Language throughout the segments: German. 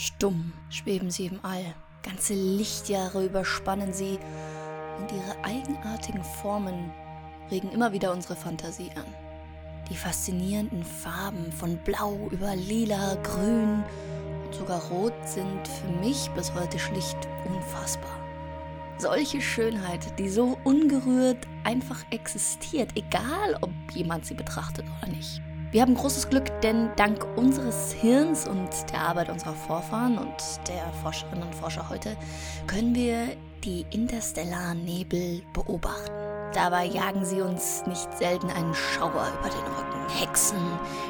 Stumm schweben sie im All, ganze Lichtjahre überspannen sie und ihre eigenartigen Formen regen immer wieder unsere Fantasie an. Die faszinierenden Farben von Blau über Lila, Grün und sogar Rot sind für mich bis heute schlicht unfassbar. Solche Schönheit, die so ungerührt einfach existiert, egal ob jemand sie betrachtet oder nicht. Wir haben großes Glück, denn dank unseres Hirns und der Arbeit unserer Vorfahren und der Forscherinnen und Forscher heute können wir die interstellaren Nebel beobachten. Dabei jagen sie uns nicht selten einen Schauer über den Rücken. Hexen,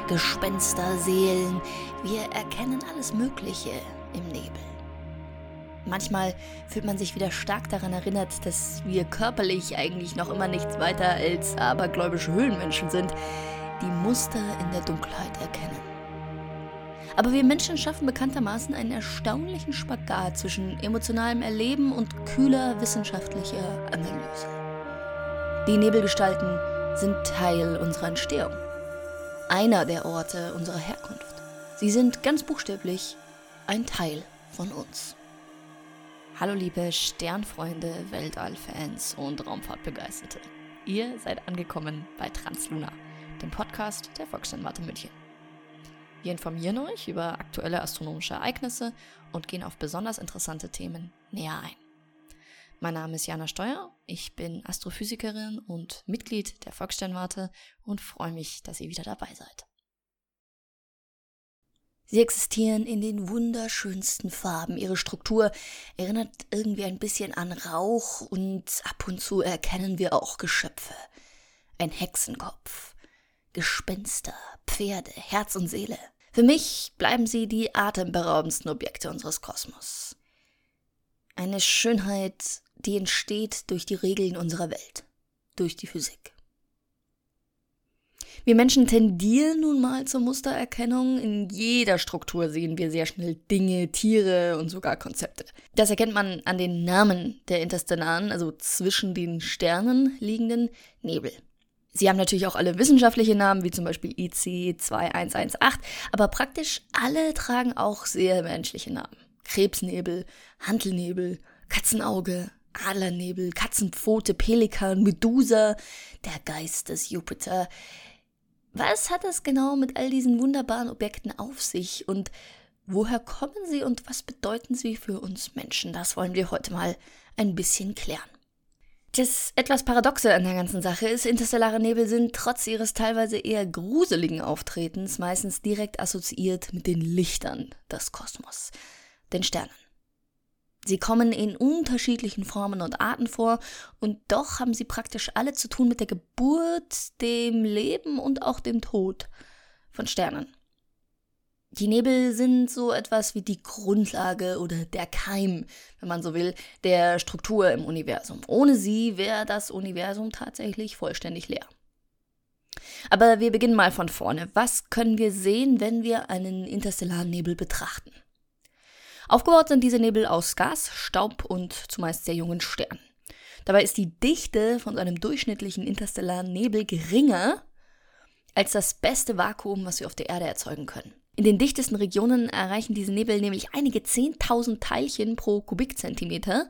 Gespenster, Seelen. Wir erkennen alles Mögliche im Nebel. Manchmal fühlt man sich wieder stark daran erinnert, dass wir körperlich eigentlich noch immer nichts weiter als abergläubische Höhlenmenschen sind, die Muster in der Dunkelheit erkennen. Aber wir Menschen schaffen bekanntermaßen einen erstaunlichen Spagat zwischen emotionalem Erleben und kühler wissenschaftlicher Analyse. Die Nebelgestalten sind Teil unserer Entstehung. Einer der Orte unserer Herkunft. Sie sind ganz buchstäblich ein Teil von uns. Hallo liebe Sternfreunde, Weltallfans und Raumfahrtbegeisterte. Ihr seid angekommen bei Transluna dem Podcast der Volkssternwarte München. Wir informieren euch über aktuelle astronomische Ereignisse und gehen auf besonders interessante Themen näher ein. Mein Name ist Jana Steuer, ich bin Astrophysikerin und Mitglied der Volkssternwarte und freue mich, dass ihr wieder dabei seid. Sie existieren in den wunderschönsten Farben. Ihre Struktur erinnert irgendwie ein bisschen an Rauch und ab und zu erkennen wir auch Geschöpfe. Ein Hexenkopf, Gespenster, Pferde, Herz und Seele. Für mich bleiben sie die atemberaubendsten Objekte unseres Kosmos. Eine Schönheit, die entsteht durch die Regeln unserer Welt, durch die Physik. Wir Menschen tendieren nun mal zur Mustererkennung. In jeder Struktur sehen wir sehr schnell Dinge, Tiere und sogar Konzepte. Das erkennt man an den Namen der interstellaren, also zwischen den Sternen liegenden Nebel. Sie haben natürlich auch alle wissenschaftliche Namen, wie zum Beispiel IC 2118, aber praktisch alle tragen auch sehr menschliche Namen. Krebsnebel, Hantelnebel, Katzenauge, Adlernebel, Katzenpfote, Pelikan, Medusa, der Geist des Jupiter. Was hat es genau mit all diesen wunderbaren Objekten auf sich und woher kommen sie und was bedeuten sie für uns Menschen? Das wollen wir heute mal ein bisschen klären. Das etwas Paradoxe an der ganzen Sache ist, interstellare Nebel sind trotz ihres teilweise eher gruseligen Auftretens meistens direkt assoziiert mit den Lichtern des Kosmos, den Sternen. Sie kommen in unterschiedlichen Formen und Arten vor, und doch haben sie praktisch alle zu tun mit der Geburt, dem Leben und auch dem Tod von Sternen. Die Nebel sind so etwas wie die Grundlage oder der Keim, wenn man so will, der Struktur im Universum. Ohne sie wäre das Universum tatsächlich vollständig leer. Aber wir beginnen mal von vorne. Was können wir sehen, wenn wir einen interstellaren Nebel betrachten? Aufgebaut sind diese Nebel aus Gas, Staub und zumeist sehr jungen Sternen. Dabei ist die Dichte von einem durchschnittlichen interstellaren Nebel geringer als das beste Vakuum, was wir auf der Erde erzeugen können. In den dichtesten Regionen erreichen diese Nebel nämlich einige 10.000 Teilchen pro Kubikzentimeter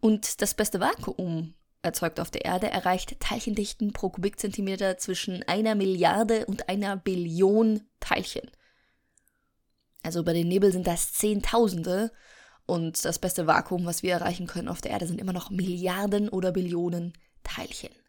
und das beste Vakuum erzeugt auf der Erde erreicht Teilchendichten pro Kubikzentimeter zwischen einer Milliarde und einer Billion Teilchen. Also bei den Nebel sind das Zehntausende und das beste Vakuum, was wir erreichen können auf der Erde, sind immer noch Milliarden oder Billionen Teilchen.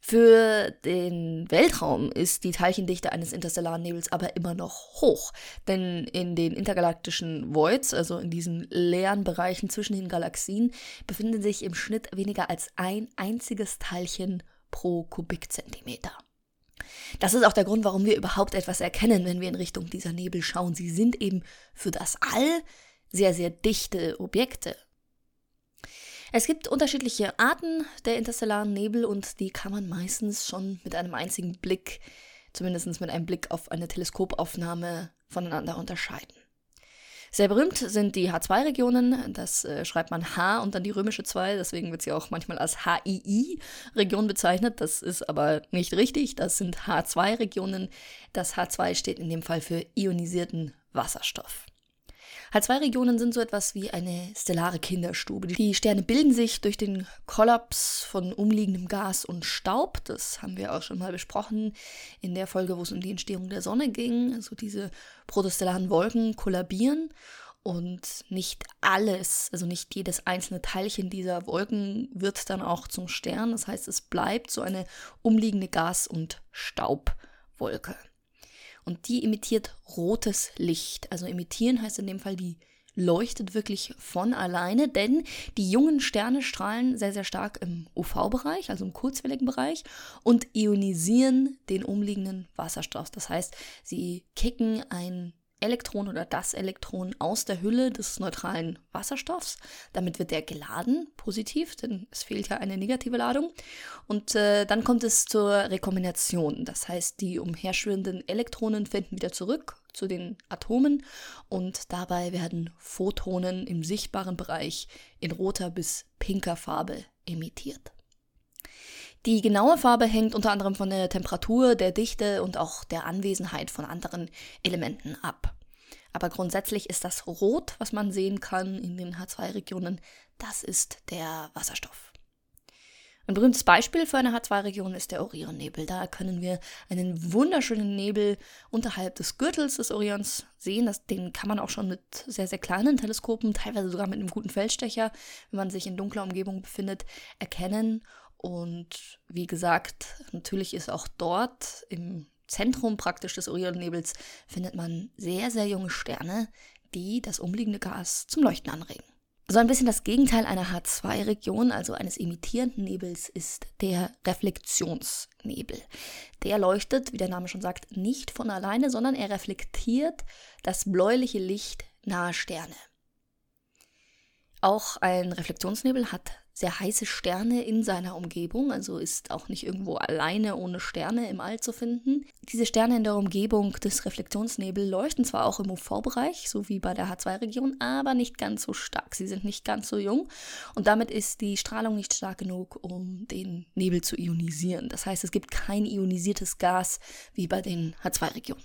Für den Weltraum ist die Teilchendichte eines interstellaren Nebels aber immer noch hoch, denn in den intergalaktischen Voids, also in diesen leeren Bereichen zwischen den Galaxien, befinden sich im Schnitt weniger als ein einziges Teilchen pro Kubikzentimeter. Das ist auch der Grund, warum wir überhaupt etwas erkennen, wenn wir in Richtung dieser Nebel schauen. Sie sind eben für das All sehr, sehr dichte Objekte. Es gibt unterschiedliche Arten der interstellaren Nebel und die kann man meistens schon mit einem einzigen Blick, zumindest mit einem Blick auf eine Teleskopaufnahme, voneinander unterscheiden. Sehr berühmt sind die H2-Regionen, das äh, schreibt man H und dann die römische 2, deswegen wird sie auch manchmal als HII-Region bezeichnet, das ist aber nicht richtig, das sind H2-Regionen. Das H2 steht in dem Fall für ionisierten Wasserstoff. H2-Regionen sind so etwas wie eine stellare Kinderstube. Die Sterne bilden sich durch den Kollaps von umliegendem Gas und Staub. Das haben wir auch schon mal besprochen in der Folge, wo es um die Entstehung der Sonne ging. Also diese protostellaren Wolken kollabieren und nicht alles, also nicht jedes einzelne Teilchen dieser Wolken wird dann auch zum Stern. Das heißt, es bleibt so eine umliegende Gas- und Staubwolke. Und die emittiert rotes Licht. Also emittieren heißt in dem Fall, die leuchtet wirklich von alleine, denn die jungen Sterne strahlen sehr, sehr stark im UV-Bereich, also im kurzwelligen Bereich, und ionisieren den umliegenden Wasserstoff. Das heißt, sie kicken ein Elektron oder das Elektron aus der Hülle des neutralen Wasserstoffs. Damit wird er geladen, positiv, denn es fehlt ja eine negative Ladung. Und äh, dann kommt es zur Rekombination. Das heißt, die umherschwirrenden Elektronen finden wieder zurück zu den Atomen und dabei werden Photonen im sichtbaren Bereich in roter bis pinker Farbe emittiert. Die genaue Farbe hängt unter anderem von der Temperatur, der Dichte und auch der Anwesenheit von anderen Elementen ab. Aber grundsätzlich ist das Rot, was man sehen kann in den H2-Regionen, das ist der Wasserstoff. Ein berühmtes Beispiel für eine H2-Region ist der Orionnebel. Da können wir einen wunderschönen Nebel unterhalb des Gürtels des Orions sehen. Das, den kann man auch schon mit sehr, sehr kleinen Teleskopen, teilweise sogar mit einem guten Feldstecher, wenn man sich in dunkler Umgebung befindet, erkennen. Und wie gesagt, natürlich ist auch dort im Zentrum praktisch des Orionnebels findet man sehr, sehr junge Sterne, die das umliegende Gas zum Leuchten anregen. So ein bisschen das Gegenteil einer H2-Region, also eines emittierenden Nebels, ist der Reflexionsnebel. Der leuchtet, wie der Name schon sagt, nicht von alleine, sondern er reflektiert das bläuliche Licht naher Sterne. Auch ein Reflexionsnebel hat sehr heiße Sterne in seiner Umgebung, also ist auch nicht irgendwo alleine ohne Sterne im All zu finden. Diese Sterne in der Umgebung des Reflexionsnebels leuchten zwar auch im UV-Bereich, so wie bei der H2-Region, aber nicht ganz so stark. Sie sind nicht ganz so jung und damit ist die Strahlung nicht stark genug, um den Nebel zu ionisieren. Das heißt, es gibt kein ionisiertes Gas wie bei den H2-Regionen.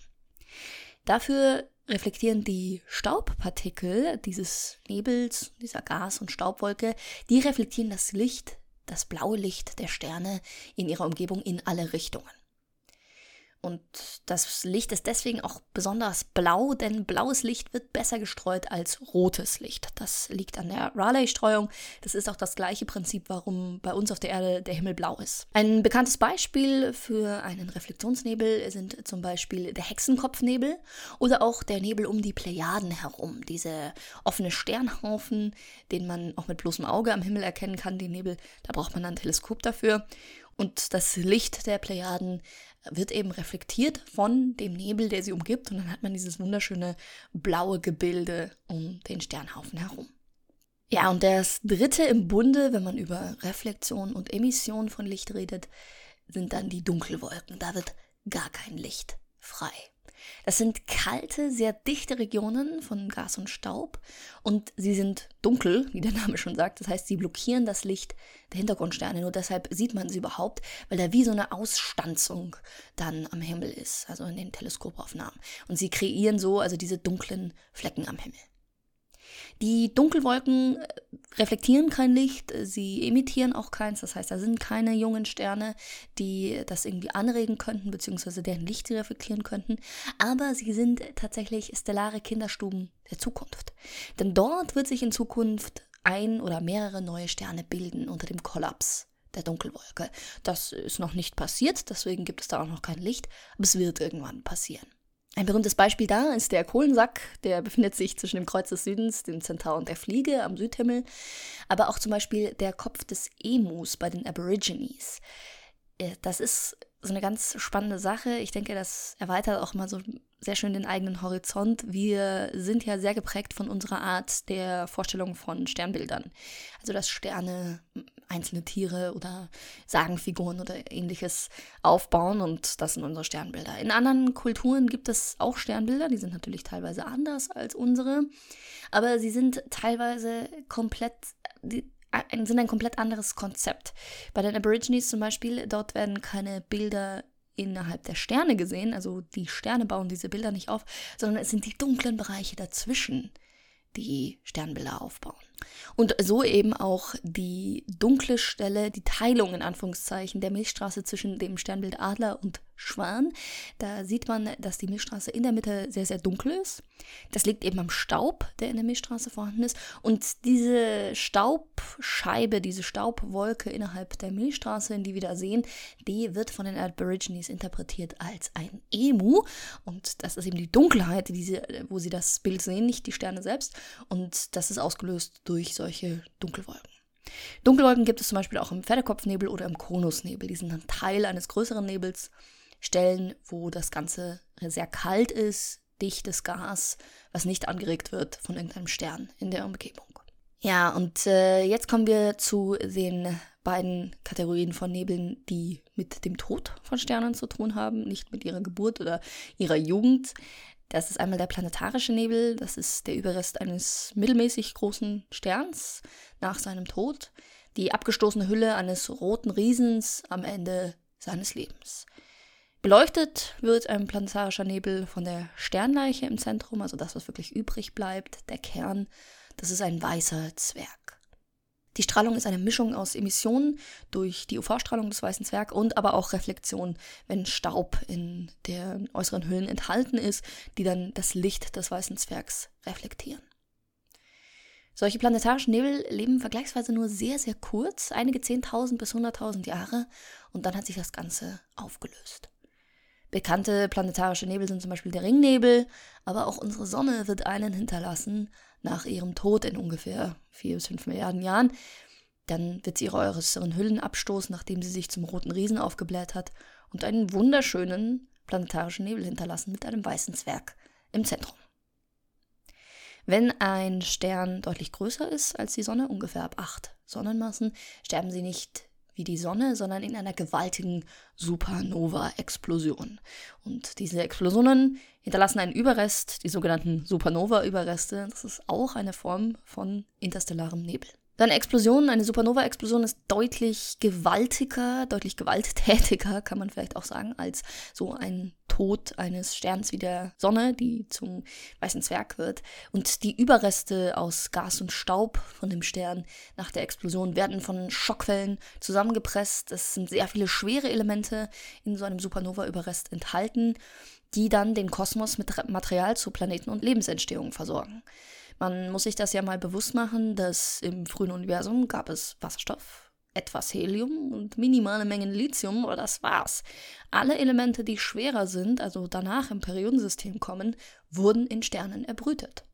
Dafür reflektieren die Staubpartikel dieses Nebels, dieser Gas- und Staubwolke, die reflektieren das Licht, das blaue Licht der Sterne in ihrer Umgebung in alle Richtungen. Und das Licht ist deswegen auch besonders blau, denn blaues Licht wird besser gestreut als rotes Licht. Das liegt an der Rayleigh-Streuung. Das ist auch das gleiche Prinzip, warum bei uns auf der Erde der Himmel blau ist. Ein bekanntes Beispiel für einen Reflexionsnebel sind zum Beispiel der Hexenkopfnebel oder auch der Nebel um die Plejaden herum. Diese offene Sternhaufen, den man auch mit bloßem Auge am Himmel erkennen kann, die Nebel, da braucht man ein Teleskop dafür. Und das Licht der Plejaden wird eben reflektiert von dem Nebel, der sie umgibt. Und dann hat man dieses wunderschöne blaue Gebilde um den Sternhaufen herum. Ja, und das dritte im Bunde, wenn man über Reflexion und Emission von Licht redet, sind dann die Dunkelwolken. Da wird gar kein Licht frei. Das sind kalte, sehr dichte Regionen von Gas und Staub und sie sind dunkel, wie der Name schon sagt. Das heißt, sie blockieren das Licht der Hintergrundsterne. Nur deshalb sieht man sie überhaupt, weil da wie so eine Ausstanzung dann am Himmel ist, also in den Teleskopaufnahmen. Und sie kreieren so also diese dunklen Flecken am Himmel. Die Dunkelwolken äh, reflektieren kein Licht, äh, sie emittieren auch keins, das heißt, da sind keine jungen Sterne, die das irgendwie anregen könnten, beziehungsweise deren Licht sie reflektieren könnten, aber sie sind tatsächlich stellare Kinderstuben der Zukunft. Denn dort wird sich in Zukunft ein oder mehrere neue Sterne bilden unter dem Kollaps der Dunkelwolke. Das ist noch nicht passiert, deswegen gibt es da auch noch kein Licht, aber es wird irgendwann passieren. Ein berühmtes Beispiel da ist der Kohlensack, der befindet sich zwischen dem Kreuz des Südens, dem Zentaur und der Fliege am Südhimmel, aber auch zum Beispiel der Kopf des Emus bei den Aborigines. Äh, das ist so eine ganz spannende Sache. Ich denke, das erweitert auch mal so sehr schön den eigenen Horizont. Wir sind ja sehr geprägt von unserer Art der Vorstellung von Sternbildern. Also, dass Sterne einzelne Tiere oder Sagenfiguren oder ähnliches aufbauen und das sind unsere Sternbilder. In anderen Kulturen gibt es auch Sternbilder, die sind natürlich teilweise anders als unsere, aber sie sind teilweise komplett, die, sind ein komplett anderes Konzept. Bei den Aborigines zum Beispiel, dort werden keine Bilder innerhalb der Sterne gesehen, also die Sterne bauen diese Bilder nicht auf, sondern es sind die dunklen Bereiche dazwischen, die Sternbilder aufbauen. Und so eben auch die dunkle Stelle, die Teilung in Anführungszeichen der Milchstraße zwischen dem Sternbild Adler und Schwan. Da sieht man, dass die Milchstraße in der Mitte sehr, sehr dunkel ist. Das liegt eben am Staub, der in der Milchstraße vorhanden ist. Und diese Staubscheibe, diese Staubwolke innerhalb der Milchstraße, die wir da sehen, die wird von den Aborigines interpretiert als ein Emu. Und das ist eben die Dunkelheit, die sie, wo sie das Bild sehen, nicht die Sterne selbst. Und das ist ausgelöst durch solche Dunkelwolken. Dunkelwolken gibt es zum Beispiel auch im Pferdekopfnebel oder im Konusnebel. Die sind dann Teil eines größeren Nebels. Stellen, wo das Ganze sehr kalt ist, dichtes Gas, was nicht angeregt wird von irgendeinem Stern in der Umgebung. Ja, und äh, jetzt kommen wir zu den beiden Kategorien von Nebeln, die mit dem Tod von Sternen zu tun haben, nicht mit ihrer Geburt oder ihrer Jugend. Das ist einmal der planetarische Nebel, das ist der Überrest eines mittelmäßig großen Sterns nach seinem Tod, die abgestoßene Hülle eines roten Riesens am Ende seines Lebens. Beleuchtet wird ein planetarischer Nebel von der Sternleiche im Zentrum, also das, was wirklich übrig bleibt, der Kern. Das ist ein weißer Zwerg. Die Strahlung ist eine Mischung aus Emissionen durch die UV-Strahlung des weißen Zwergs und aber auch Reflexion, wenn Staub in den äußeren Hüllen enthalten ist, die dann das Licht des weißen Zwergs reflektieren. Solche planetarischen Nebel leben vergleichsweise nur sehr, sehr kurz, einige 10.000 bis 100.000 Jahre, und dann hat sich das Ganze aufgelöst. Bekannte planetarische Nebel sind zum Beispiel der Ringnebel, aber auch unsere Sonne wird einen hinterlassen nach ihrem Tod in ungefähr 4 bis 5 Milliarden Jahren. Dann wird sie ihre äußeren Hüllen abstoßen, nachdem sie sich zum roten Riesen aufgebläht hat und einen wunderschönen planetarischen Nebel hinterlassen mit einem weißen Zwerg im Zentrum. Wenn ein Stern deutlich größer ist als die Sonne, ungefähr ab 8 Sonnenmassen, sterben sie nicht wie die Sonne, sondern in einer gewaltigen Supernova-Explosion. Und diese Explosionen hinterlassen einen Überrest, die sogenannten Supernova-Überreste. Das ist auch eine Form von interstellarem Nebel. Eine Explosion, eine Supernova-Explosion ist deutlich gewaltiger, deutlich gewalttätiger, kann man vielleicht auch sagen, als so ein Tod eines Sterns wie der Sonne, die zum weißen Zwerg wird. Und die Überreste aus Gas und Staub von dem Stern nach der Explosion werden von Schockwellen zusammengepresst. Es sind sehr viele schwere Elemente in so einem Supernova-Überrest enthalten, die dann den Kosmos mit Material zu Planeten und Lebensentstehung versorgen. Man muss sich das ja mal bewusst machen, dass im frühen Universum gab es Wasserstoff, etwas Helium und minimale Mengen Lithium, aber das war's. Alle Elemente, die schwerer sind, also danach im Periodensystem kommen, wurden in Sternen erbrütet.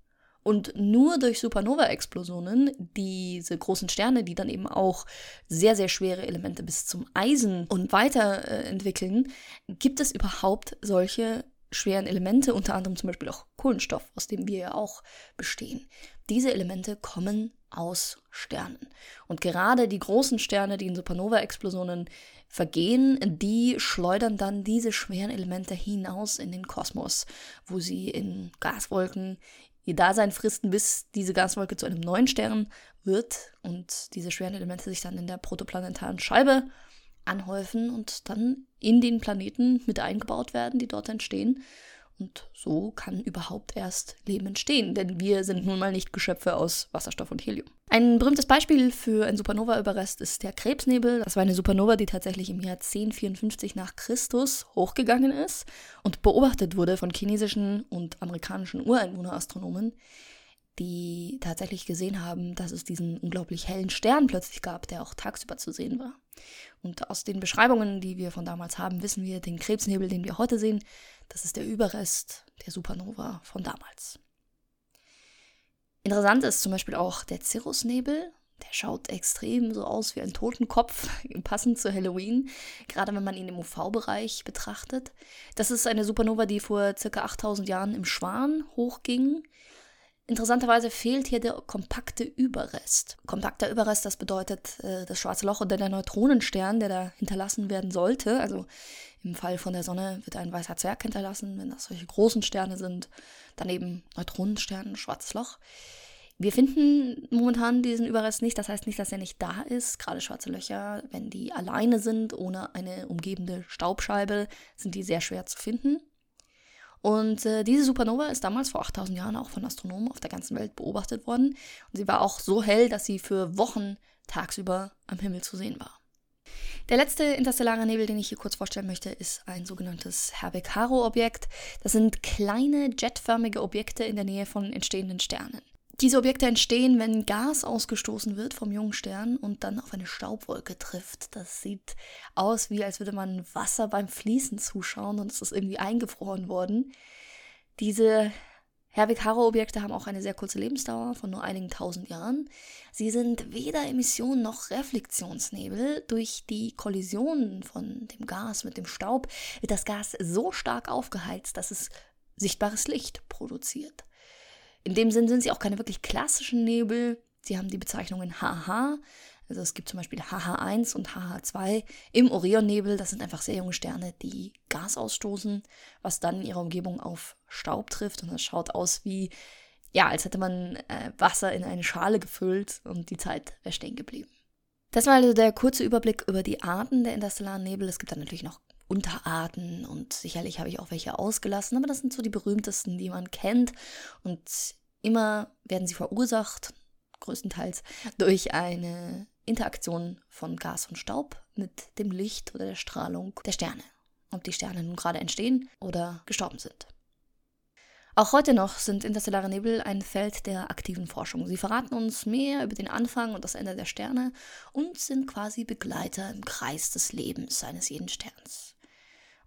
Und nur durch Supernova-Explosionen, diese großen Sterne, die dann eben auch sehr, sehr schwere Elemente bis zum Eisen und weiter äh, entwickeln, gibt es überhaupt solche schweren Elemente, unter anderem zum Beispiel auch Kohlenstoff, aus dem wir ja auch bestehen. Diese Elemente kommen aus Sternen. Und gerade die großen Sterne, die in Supernova-Explosionen vergehen, die schleudern dann diese schweren Elemente hinaus in den Kosmos, wo sie in Gaswolken ihr Dasein fristen, bis diese Gaswolke zu einem neuen Stern wird und diese schweren Elemente sich dann in der protoplanetaren Scheibe anhäufen und dann in den Planeten mit eingebaut werden, die dort entstehen. Und so kann überhaupt erst Leben entstehen, denn wir sind nun mal nicht Geschöpfe aus Wasserstoff und Helium. Ein berühmtes Beispiel für ein Supernova-Überrest ist der Krebsnebel. Das war eine Supernova, die tatsächlich im Jahr 1054 nach Christus hochgegangen ist und beobachtet wurde von chinesischen und amerikanischen Ureinwohnerastronomen die tatsächlich gesehen haben, dass es diesen unglaublich hellen Stern plötzlich gab, der auch tagsüber zu sehen war. Und aus den Beschreibungen, die wir von damals haben, wissen wir, den Krebsnebel, den wir heute sehen, das ist der Überrest der Supernova von damals. Interessant ist zum Beispiel auch der Cirrusnebel. Der schaut extrem so aus wie ein Totenkopf, passend zu Halloween, gerade wenn man ihn im UV-Bereich betrachtet. Das ist eine Supernova, die vor ca. 8000 Jahren im Schwan hochging. Interessanterweise fehlt hier der kompakte Überrest. Kompakter Überrest, das bedeutet äh, das schwarze Loch oder der Neutronenstern, der da hinterlassen werden sollte. Also im Fall von der Sonne wird ein weißer Zwerg hinterlassen, wenn das solche großen Sterne sind. Daneben Neutronenstern, schwarzes Loch. Wir finden momentan diesen Überrest nicht. Das heißt nicht, dass er nicht da ist. Gerade schwarze Löcher, wenn die alleine sind, ohne eine umgebende Staubscheibe, sind die sehr schwer zu finden. Und äh, diese Supernova ist damals vor 8000 Jahren auch von Astronomen auf der ganzen Welt beobachtet worden. Und sie war auch so hell, dass sie für Wochen tagsüber am Himmel zu sehen war. Der letzte interstellare Nebel, den ich hier kurz vorstellen möchte, ist ein sogenanntes Herbig-Haro-Objekt. Das sind kleine jetförmige Objekte in der Nähe von entstehenden Sternen. Diese Objekte entstehen, wenn Gas ausgestoßen wird vom jungen Stern und dann auf eine Staubwolke trifft. Das sieht aus, wie als würde man Wasser beim Fließen zuschauen und es ist irgendwie eingefroren worden. Diese Herbig-Haro-Objekte haben auch eine sehr kurze Lebensdauer von nur einigen tausend Jahren. Sie sind weder Emission noch Reflexionsnebel. Durch die Kollision von dem Gas mit dem Staub wird das Gas so stark aufgeheizt, dass es sichtbares Licht produziert. In dem Sinn sind sie auch keine wirklich klassischen Nebel. Sie haben die Bezeichnungen HH. Also es gibt zum Beispiel HH1 und HH2 im Orionnebel. Das sind einfach sehr junge Sterne, die Gas ausstoßen, was dann in ihrer Umgebung auf Staub trifft. Und das schaut aus wie, ja, als hätte man äh, Wasser in eine Schale gefüllt und die Zeit wäre stehen geblieben. Das war also der kurze Überblick über die Arten der interstellaren Nebel. Es gibt dann natürlich noch Unterarten und sicherlich habe ich auch welche ausgelassen, aber das sind so die berühmtesten, die man kennt und immer werden sie verursacht, größtenteils durch eine Interaktion von Gas und Staub mit dem Licht oder der Strahlung der Sterne, ob die Sterne nun gerade entstehen oder gestorben sind. Auch heute noch sind interstellare Nebel ein Feld der aktiven Forschung. Sie verraten uns mehr über den Anfang und das Ende der Sterne und sind quasi Begleiter im Kreis des Lebens eines jeden Sterns.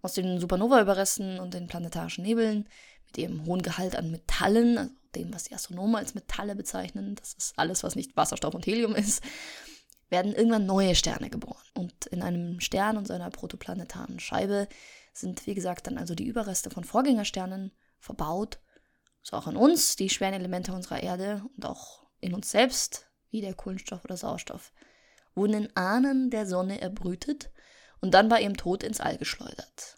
Aus den Supernova-Überresten und den planetarischen Nebeln mit ihrem hohen Gehalt an Metallen, also dem, was die Astronomen als Metalle bezeichnen, das ist alles, was nicht Wasserstoff und Helium ist, werden irgendwann neue Sterne geboren. Und in einem Stern und seiner protoplanetaren Scheibe sind, wie gesagt, dann also die Überreste von Vorgängersternen verbaut. So auch in uns, die schweren Elemente unserer Erde und auch in uns selbst, wie der Kohlenstoff oder Sauerstoff, wurden in Ahnen der Sonne erbrütet und dann bei ihrem Tod ins All geschleudert.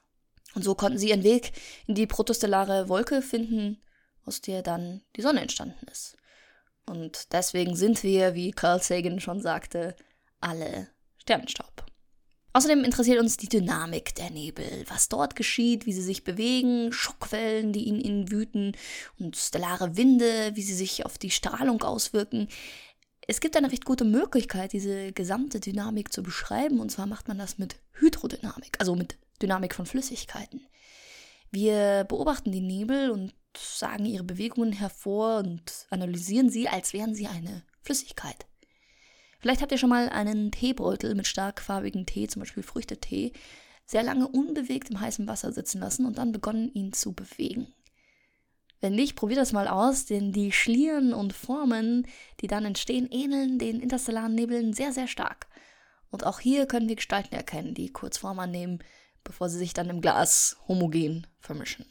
Und so konnten sie ihren Weg in die protostellare Wolke finden, aus der dann die Sonne entstanden ist. Und deswegen sind wir, wie Carl Sagan schon sagte, alle Sternenstaub. Außerdem interessiert uns die Dynamik der Nebel, was dort geschieht, wie sie sich bewegen, Schockwellen, die in ihnen wüten und stellare Winde, wie sie sich auf die Strahlung auswirken. Es gibt eine recht gute Möglichkeit, diese gesamte Dynamik zu beschreiben, und zwar macht man das mit Hydrodynamik, also mit Dynamik von Flüssigkeiten. Wir beobachten die Nebel und sagen ihre Bewegungen hervor und analysieren sie, als wären sie eine Flüssigkeit. Vielleicht habt ihr schon mal einen Teebeutel mit starkfarbigem Tee, zum Beispiel Früchtetee, sehr lange unbewegt im heißen Wasser sitzen lassen und dann begonnen, ihn zu bewegen. Wenn nicht, probiert das mal aus, denn die Schlieren und Formen, die dann entstehen, ähneln den interstellaren Nebeln sehr, sehr stark. Und auch hier können wir Gestalten erkennen, die kurz Form annehmen, bevor sie sich dann im Glas homogen vermischen.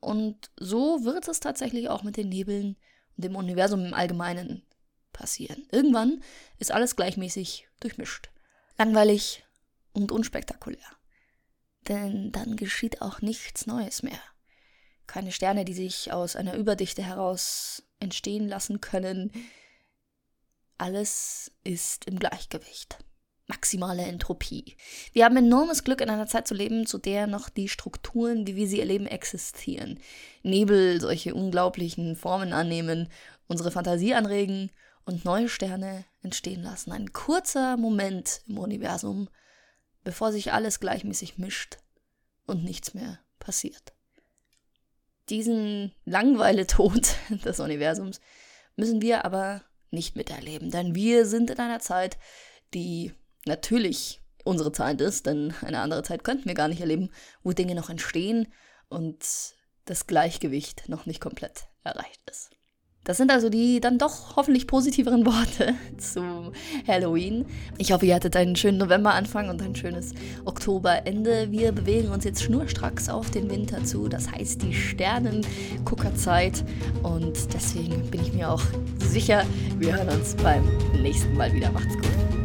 Und so wird es tatsächlich auch mit den Nebeln und dem Universum im Allgemeinen passieren. Irgendwann ist alles gleichmäßig durchmischt. Langweilig und unspektakulär. Denn dann geschieht auch nichts Neues mehr keine Sterne, die sich aus einer Überdichte heraus entstehen lassen können. Alles ist im Gleichgewicht. Maximale Entropie. Wir haben enormes Glück, in einer Zeit zu leben, zu der noch die Strukturen, wie wir sie erleben, existieren. Nebel solche unglaublichen Formen annehmen, unsere Fantasie anregen und neue Sterne entstehen lassen. Ein kurzer Moment im Universum, bevor sich alles gleichmäßig mischt und nichts mehr passiert diesen Langweile-Tod des Universums müssen wir aber nicht miterleben, denn wir sind in einer Zeit, die natürlich unsere Zeit ist, denn eine andere Zeit könnten wir gar nicht erleben, wo Dinge noch entstehen und das Gleichgewicht noch nicht komplett erreicht ist. Das sind also die dann doch hoffentlich positiveren Worte zu Halloween. Ich hoffe, ihr hattet einen schönen Novemberanfang und ein schönes Oktoberende. Wir bewegen uns jetzt schnurstracks auf den Winter zu. Das heißt die Sternenguckerzeit. Und deswegen bin ich mir auch sicher, wir hören uns beim nächsten Mal wieder. Macht's gut.